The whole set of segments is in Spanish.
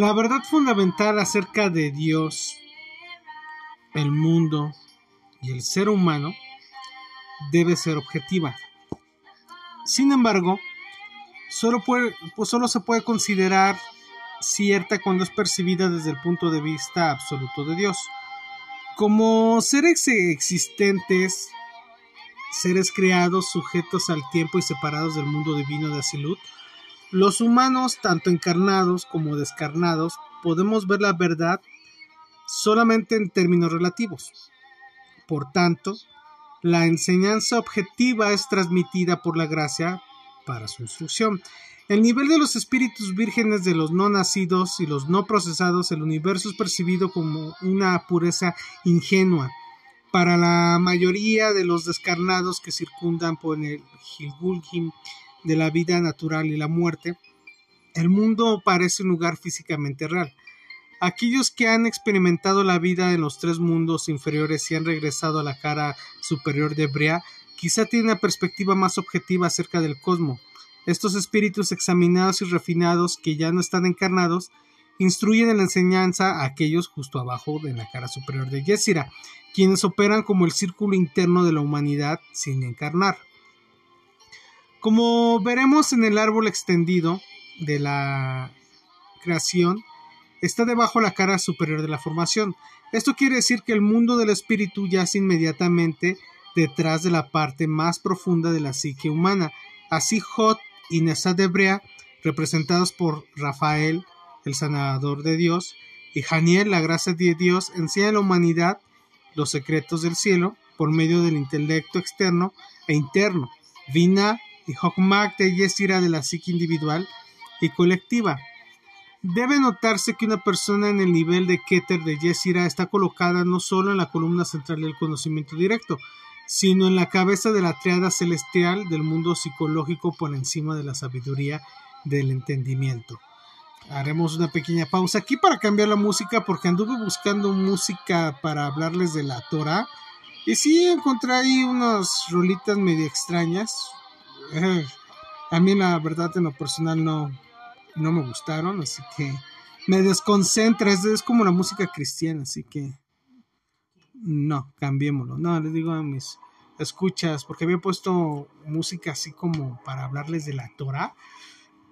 La verdad fundamental acerca de Dios, el mundo y el ser humano debe ser objetiva. Sin embargo, solo, puede, pues solo se puede considerar cierta cuando es percibida desde el punto de vista absoluto de Dios. Como seres existentes, seres creados, sujetos al tiempo y separados del mundo divino de Asilut, los humanos, tanto encarnados como descarnados, podemos ver la verdad solamente en términos relativos. Por tanto, la enseñanza objetiva es transmitida por la gracia para su instrucción. El nivel de los espíritus vírgenes de los no nacidos y los no procesados, el universo es percibido como una pureza ingenua. Para la mayoría de los descarnados que circundan por el Gilgulgim de la vida natural y la muerte, el mundo parece un lugar físicamente real. Aquellos que han experimentado la vida en los tres mundos inferiores y han regresado a la cara superior de Brea, quizá tienen una perspectiva más objetiva acerca del cosmos. Estos espíritus examinados y refinados que ya no están encarnados instruyen en la enseñanza a aquellos justo abajo de la cara superior de Yesira, quienes operan como el círculo interno de la humanidad sin encarnar. Como veremos en el árbol extendido de la creación, está debajo la cara superior de la formación. Esto quiere decir que el mundo del espíritu yace inmediatamente detrás de la parte más profunda de la psique humana. Así Jot y Nesa de Brea, representados por Rafael, el sanador de Dios, y Janiel, la gracia de Dios, enseñan a la humanidad los secretos del cielo por medio del intelecto externo e interno. Vina y Hokmak de Yesira de la psique individual y colectiva. Debe notarse que una persona en el nivel de Keter de Yesira está colocada no solo en la columna central del conocimiento directo, sino en la cabeza de la triada celestial del mundo psicológico por encima de la sabiduría del entendimiento. Haremos una pequeña pausa aquí para cambiar la música porque anduve buscando música para hablarles de la Torah y sí encontré ahí unas rolitas medio extrañas, a mí la verdad en lo personal no, no me gustaron, así que me desconcentra, es, como la música cristiana, así que no, cambiémoslo. No, les digo a mis escuchas, porque había puesto música así como para hablarles de la Torah,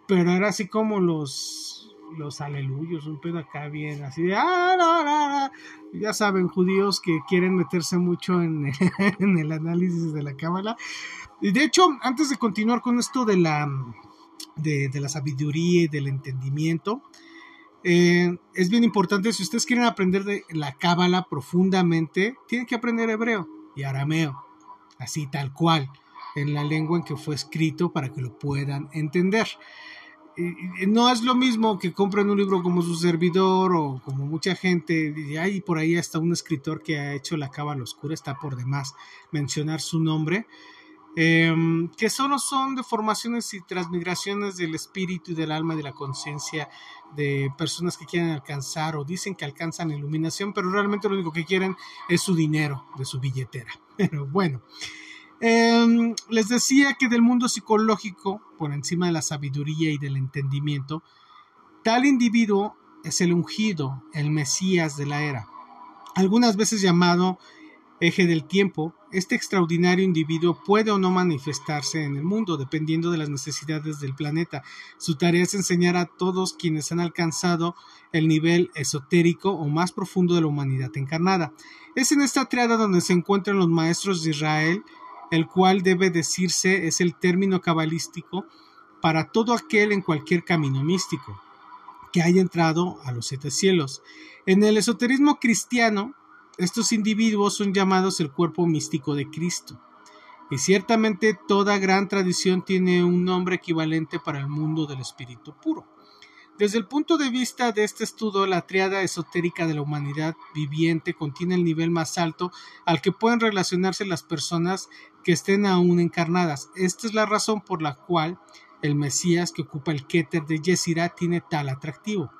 pero era así como los los aleluyos, un pedo acá bien así de ah, ya saben, judíos que quieren meterse mucho en, en el análisis de la cábala y de hecho, antes de continuar con esto de la, de, la sabiduría y del entendimiento, eh, es bien importante, si ustedes quieren aprender de la cábala profundamente, tienen que aprender hebreo y arameo, así tal cual, en la lengua en que fue escrito para que lo puedan entender. no es lo mismo que compren un libro como su servidor o como mucha gente, y hay por ahí hasta un escritor que ha hecho la cábala oscura, está por demás mencionar su nombre Em, que solo son deformaciones y transmigraciones del espíritu y del alma y de la conciencia de personas que quieren alcanzar o dicen que alcanzan iluminación, pero realmente lo único que quieren es su dinero de su billetera. Pero bueno, em, les decía que del mundo psicológico, por encima de la sabiduría y del entendimiento, tal individuo es el ungido, el Mesías de la era, algunas veces llamado eje del tiempo, este extraordinario individuo puede o no manifestarse en el mundo, dependiendo de las necesidades del planeta. Su tarea es enseñar a todos quienes han alcanzado el nivel esotérico o más profundo de la humanidad encarnada. Es en esta triada donde se encuentran los maestros de Israel, el cual debe decirse es el término cabalístico para todo aquel en cualquier camino místico que haya entrado a los siete cielos. En el esoterismo cristiano, estos individuos son llamados el cuerpo místico de Cristo. Y ciertamente toda gran tradición tiene un nombre equivalente para el mundo del espíritu puro. Desde el punto de vista de este estudio, la triada esotérica de la humanidad viviente contiene el nivel más alto al que pueden relacionarse las personas que estén aún encarnadas. Esta es la razón por la cual el Mesías que ocupa el Keter de Yesira tiene tal atractivo.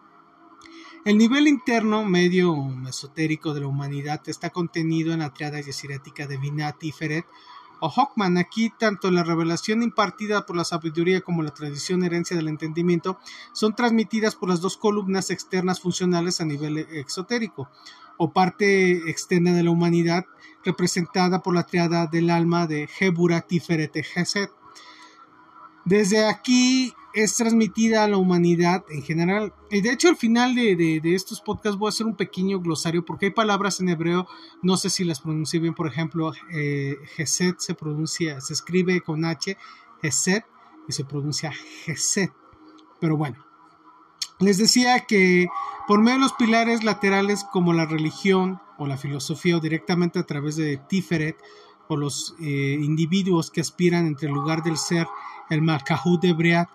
El nivel interno medio esotérico de la humanidad está contenido en la triada yesirática de Binat y Feret, o Hockman. Aquí tanto la revelación impartida por la sabiduría como la tradición herencia del entendimiento son transmitidas por las dos columnas externas funcionales a nivel exotérico o parte externa de la humanidad representada por la triada del alma de Hebura Tiferet Geset. Desde aquí es transmitida a la humanidad en general. Y de hecho, al final de, estos podcasts voy a hacer un pequeño glosario porque hay palabras en hebreo, no sé si las pronuncie bien, por ejemplo, eh, Geset se pronuncia, se escribe con H, Geset, y se pronuncia Geset. Pero bueno, les decía que por medio de los pilares laterales como la religión o la filosofía o directamente a través de Tiferet o los eh, individuos que aspiran entre el lugar del ser, el Malkahut de Briat,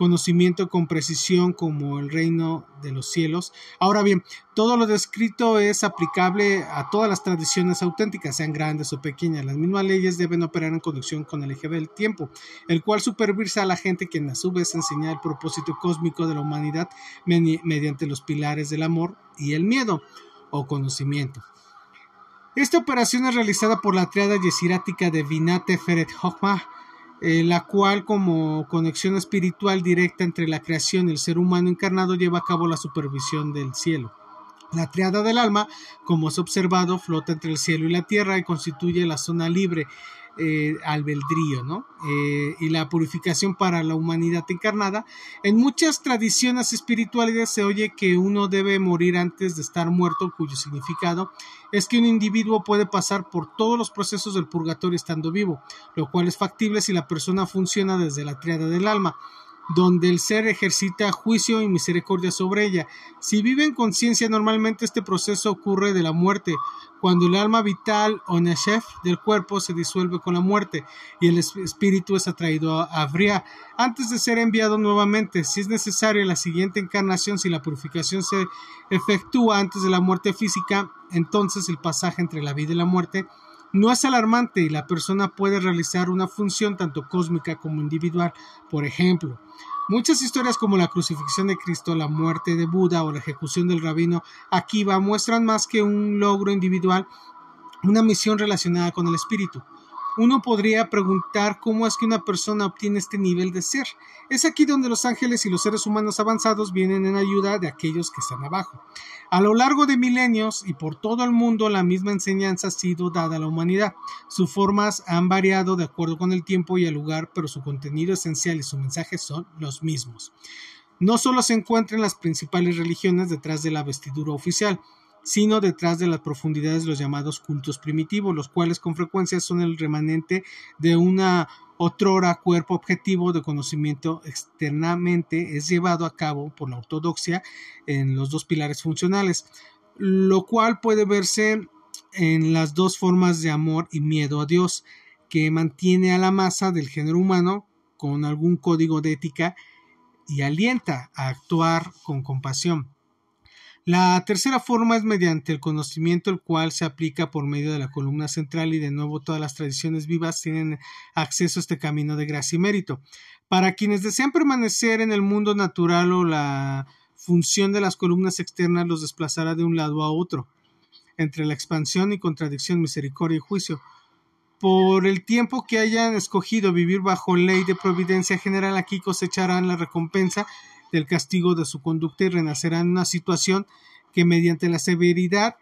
conocimiento con precisión como el reino de los cielos. Ahora bien, todo lo descrito es aplicable a todas las tradiciones auténticas, sean grandes o pequeñas. Las mismas leyes deben operar en conducción con el eje del tiempo, el cual supervisa a la gente quien a su vez enseña el propósito cósmico de la humanidad mediante los pilares del amor y el miedo o conocimiento. Esta operación es realizada por la triada yesirática de Vinate Feret Hochma, eh, la cual como conexión espiritual directa entre la creación y el ser humano encarnado lleva a cabo la supervisión del cielo. La triada del alma, como es observado, flota entre el cielo y la tierra y constituye la zona libre eh, albedrío, ¿no? Eh, y la purificación para la humanidad encarnada. En muchas tradiciones espirituales se oye que uno debe morir antes de estar muerto, cuyo significado es que un individuo puede pasar por todos los procesos del purgatorio estando vivo, lo cual es factible si la persona funciona desde la triada del alma donde el ser ejercita juicio y misericordia sobre ella. Si vive en conciencia, normalmente este proceso ocurre de la muerte, cuando el alma vital o neshef del cuerpo se disuelve con la muerte y el espíritu es atraído a Bria antes de ser enviado nuevamente. Si es necesaria la siguiente encarnación, si la purificación se efectúa antes de la muerte física, entonces el pasaje entre la vida y la muerte no es alarmante y la persona puede realizar una función tanto cósmica como individual. Por ejemplo, muchas historias como la crucifixión de Cristo, la muerte de Buda o la ejecución del rabino Akiva muestran más que un logro individual, una misión relacionada con el espíritu. Uno podría preguntar cómo es que una persona obtiene este nivel de ser. Es aquí donde los ángeles y los seres humanos avanzados vienen en ayuda de aquellos que están abajo. A lo largo de milenios y por todo el mundo la misma enseñanza ha sido dada a la humanidad. Sus formas han variado de acuerdo con el tiempo y el lugar, pero su contenido esencial y su mensaje son los mismos. No solo se encuentran en las principales religiones detrás de la vestidura oficial, sino detrás de las profundidades de los llamados cultos primitivos, los cuales con frecuencia son el remanente de una otrora cuerpo objetivo de conocimiento externamente es llevado a cabo por la ortodoxia en los dos pilares funcionales, lo cual puede verse en las dos formas de amor y miedo a Dios, que mantiene a la masa del género humano con algún código de ética y alienta a actuar con compasión. La tercera forma es mediante el conocimiento, el cual se aplica por medio de la columna central y de nuevo todas las tradiciones vivas tienen acceso a este camino de gracia y mérito. Para quienes desean permanecer en el mundo natural o la función de las columnas externas los desplazará de un lado a otro, entre la expansión y contradicción, misericordia y juicio. Por el tiempo que hayan escogido vivir bajo ley de providencia general, aquí cosecharán la recompensa del castigo de su conducta y renacerán en una situación que mediante la severidad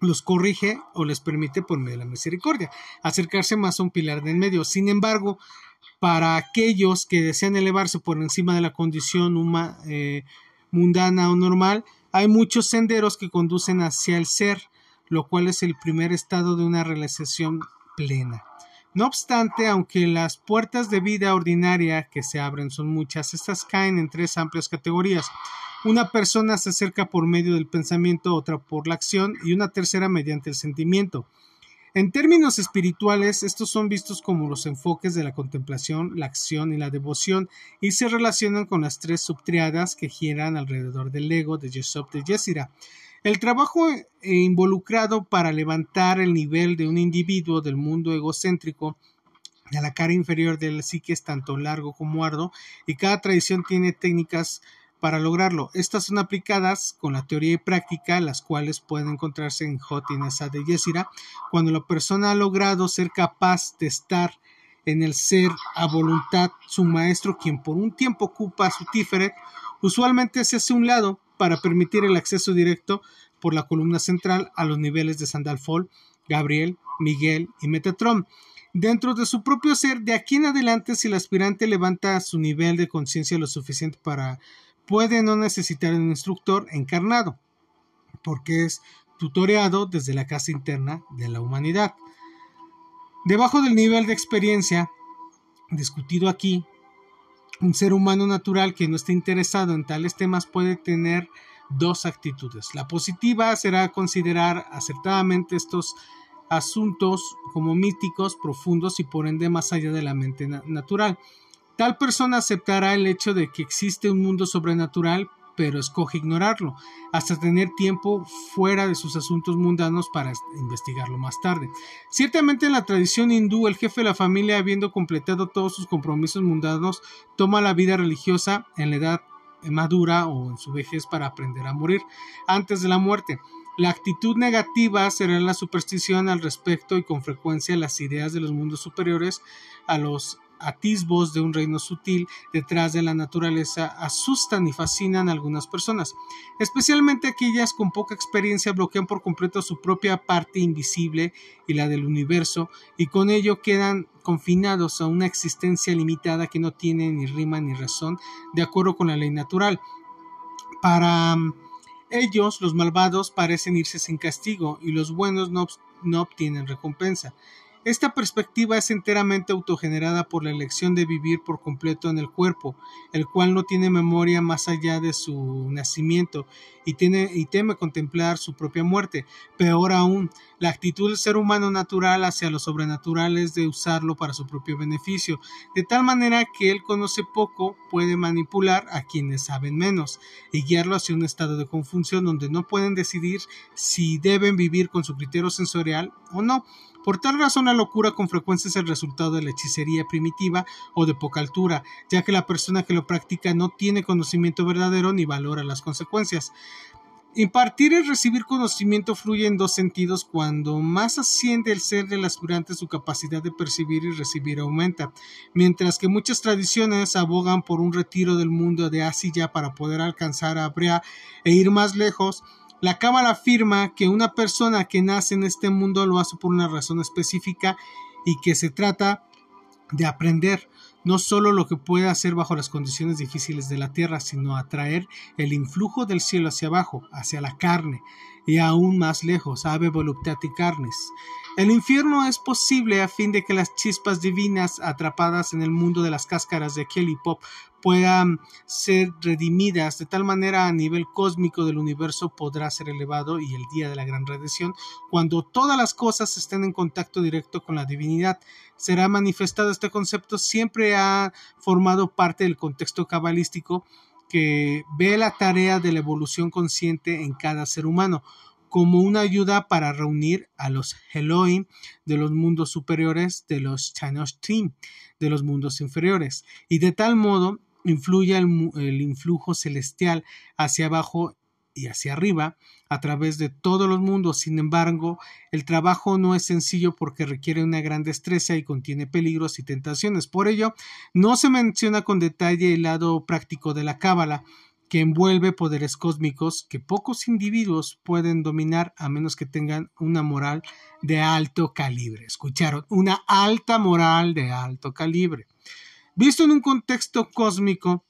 los corrige o les permite por medio de la misericordia acercarse más a un pilar de en medio. Sin embargo, para aquellos que desean elevarse por encima de la condición eh, mundana o normal, hay muchos senderos que conducen hacia el ser, lo cual es el primer estado de una realización plena. No obstante, aunque las puertas de vida ordinaria que se abren son muchas, estas caen en tres amplias categorías. Una persona se acerca por medio del pensamiento, otra por la acción y una tercera mediante el sentimiento. En términos espirituales, estos son vistos como los enfoques de la contemplación, la acción y la devoción, y se relacionan con las tres subtriadas que giran alrededor del ego de Yesop de Yesira. El trabajo eh, involucrado para levantar el nivel de un individuo del mundo egocéntrico a la cara inferior del psique es tanto largo como arduo y cada tradición tiene técnicas para lograrlo. Estas son aplicadas con la teoría y práctica, las cuales pueden encontrarse en Hot y de Yesira, cuando la persona ha logrado ser capaz de estar en el ser a voluntad su maestro, quien por un tiempo ocupa su Tiferet, usualmente se hace un lado para permitir el acceso directo por la columna central a los niveles de Sandalfol, Gabriel, Miguel y Metatron. Dentro de su propio ser, de aquí en adelante, si el aspirante levanta su nivel de conciencia lo suficiente para puede no necesitar un instructor encarnado, porque es tutoreado desde la casa interna de la humanidad. Debajo del nivel de experiencia discutido aquí, un ser humano natural que no esté interesado en tales temas puede tener dos actitudes. La positiva será considerar acertadamente estos asuntos como míticos, profundos y por ende más allá de la mente natural. Tal persona aceptará el hecho de que existe un mundo sobrenatural, pero escoge ignorarlo, hasta tener tiempo fuera de sus asuntos mundanos para investigarlo más tarde. Ciertamente en la tradición hindú, el jefe de la familia, habiendo completado todos sus compromisos mundanos, toma la vida religiosa en la edad madura o en su vejez para aprender a morir antes de la muerte. La actitud negativa será la superstición al respecto y con frecuencia las ideas de los mundos superiores a los atisbos de un reino sutil detrás de la naturaleza asustan y fascinan a algunas personas, especialmente aquellas con poca experiencia bloquean por completo su propia parte invisible y la del universo y con ello quedan confinados a una existencia limitada que no tiene ni rima ni razón de acuerdo con la ley natural. Para mm, ellos los malvados parecen irse sin castigo y los buenos no, no obtienen recompensa. Esta perspectiva es enteramente autogenerada por la elección de vivir por completo en el cuerpo, el cual no tiene memoria más allá de su nacimiento y, tiene, y teme contemplar su propia muerte. Peor aún, la actitud del ser humano natural hacia lo sobrenatural es de usarlo para su propio beneficio, de tal manera que él conoce poco, puede manipular a quienes saben menos y guiarlo hacia un estado de confusión donde no pueden decidir si deben vivir con su criterio sensorial o no. Por tal razón la locura con frecuencia es el resultado de la hechicería primitiva o de poca altura, ya que la persona que lo practica no tiene conocimiento verdadero ni valora las consecuencias. Impartir y recibir conocimiento fluye en dos sentidos. Cuando más asciende el ser del aspirante, su capacidad de percibir y recibir aumenta, mientras que muchas tradiciones abogan por un retiro del mundo de Asia para poder alcanzar a Brea e ir más lejos. La Cámara afirma que una persona que nace en este mundo lo hace por una razón específica y que se trata de aprender no solo lo que puede hacer bajo las condiciones difíciles de la tierra, sino atraer el influjo del cielo hacia abajo, hacia la carne, y aún más lejos, ave voluptati carnes. El infierno es posible a fin de que las chispas divinas atrapadas en el mundo de las cáscaras de Kelly Pop puedan ser redimidas de tal manera a nivel cósmico del universo podrá ser elevado y el día de la gran redención, cuando todas las cosas estén en contacto directo con la divinidad, será manifestado este concepto, siempre ha formado parte del contexto cabalístico que ve la tarea de la evolución consciente en cada ser humano como una ayuda para reunir a los Elohim de los mundos superiores de los Team de los mundos inferiores. Y de tal modo influye el, influjo celestial hacia abajo y hacia arriba a través de todos los mundos. Sin embargo, el trabajo no es sencillo porque requiere una gran destreza y contiene peligros y tentaciones. Por ello, no se menciona con detalle el lado práctico de la cábala, que envuelve poderes cósmicos que pocos individuos pueden dominar a menos que tengan una moral de alto calibre. Escucharon, una alta moral de alto calibre. Visto en un contexto cósmico,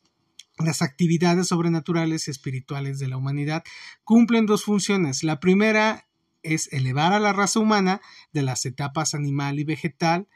las actividades sobrenaturales y espirituales de la humanidad cumplen dos funciones. La primera es elevar a la raza humana de las etapas animal y vegetal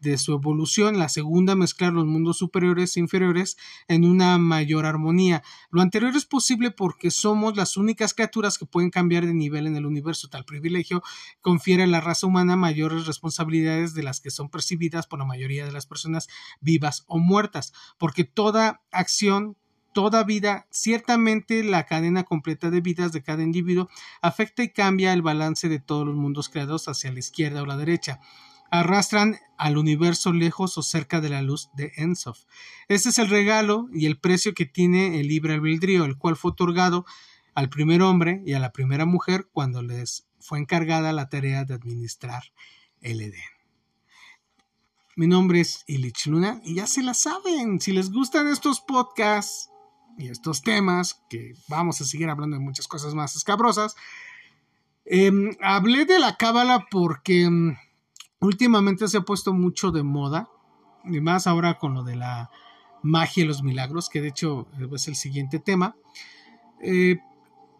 de su evolución, la segunda mezclar los mundos superiores e inferiores en una mayor armonía. Lo anterior es posible porque somos las únicas criaturas que pueden cambiar de nivel en el universo. Tal privilegio confiere a la raza humana mayores responsabilidades de las que son percibidas por la mayoría de las personas vivas o muertas, porque toda acción toda vida, ciertamente la cadena completa de vidas de cada individuo afecta y cambia el balance de todos los mundos creados hacia la izquierda o la derecha. Arrastran al universo lejos o cerca de la luz de Ensof. Este es el regalo y el precio que tiene el libre albedrío, el cual fue otorgado al primer hombre y a la primera mujer cuando les fue encargada la tarea de administrar el Edén. Mi nombre es Ilich Luna y ya se la saben. Si les gustan estos podcasts y estos temas, que vamos a seguir hablando de muchas cosas más escabrosas, em, hablé de la cábala porque em, últimamente se ha puesto mucho de moda, y más ahora con lo de la magia y los milagros, que de hecho es el siguiente tema. Eh,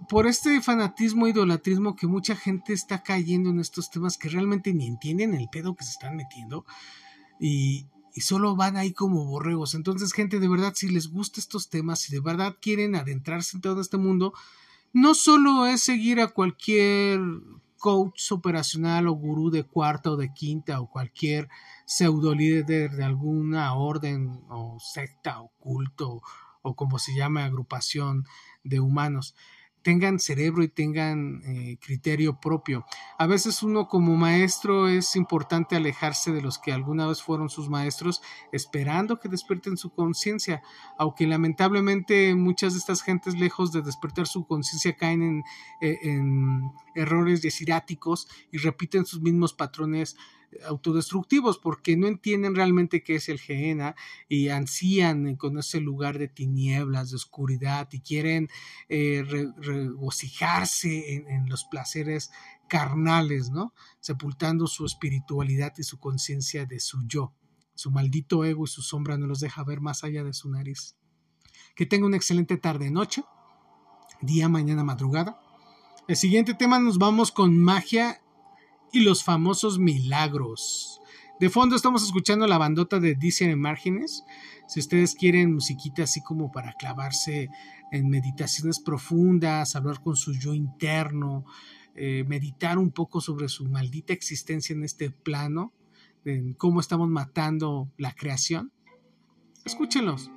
por este fanatismo idolatrismo que mucha gente está cayendo en estos temas que realmente ni entienden el pedo que se están metiendo y, y solo van ahí como borregos. Entonces, gente, de verdad, si les gustan estos temas, si de verdad quieren adentrarse en todo este mundo, no solo es seguir a cualquier coach operacional o gurú de cuarta o de quinta o cualquier pseudo líder de alguna orden o secta o culto o como se llama agrupación de humanos tengan cerebro y tengan eh, criterio propio. A veces uno como maestro es importante alejarse de los que alguna vez fueron sus maestros esperando que despierten su conciencia, aunque lamentablemente muchas de estas gentes lejos de despertar su conciencia caen en, eh, en errores desiráticos y repiten sus mismos patrones autodestructivos porque no entienden realmente qué es el Gehenna y ansían con ese lugar de tinieblas, de oscuridad y quieren eh, regocijarse en, los placeres carnales, ¿no? Sepultando su espiritualidad y su conciencia de su yo. Su maldito ego y su sombra no los deja ver más allá de su nariz. Que tenga una excelente tarde, noche, día, mañana, madrugada. El siguiente tema nos vamos con magia y los famosos milagros. De fondo estamos escuchando la bandota de Dicen en Márgenes. Si ustedes quieren musiquita así como para clavarse en meditaciones profundas, hablar con su yo interno, eh, meditar un poco sobre su maldita existencia en este plano, en cómo estamos matando la creación, escúchenlos.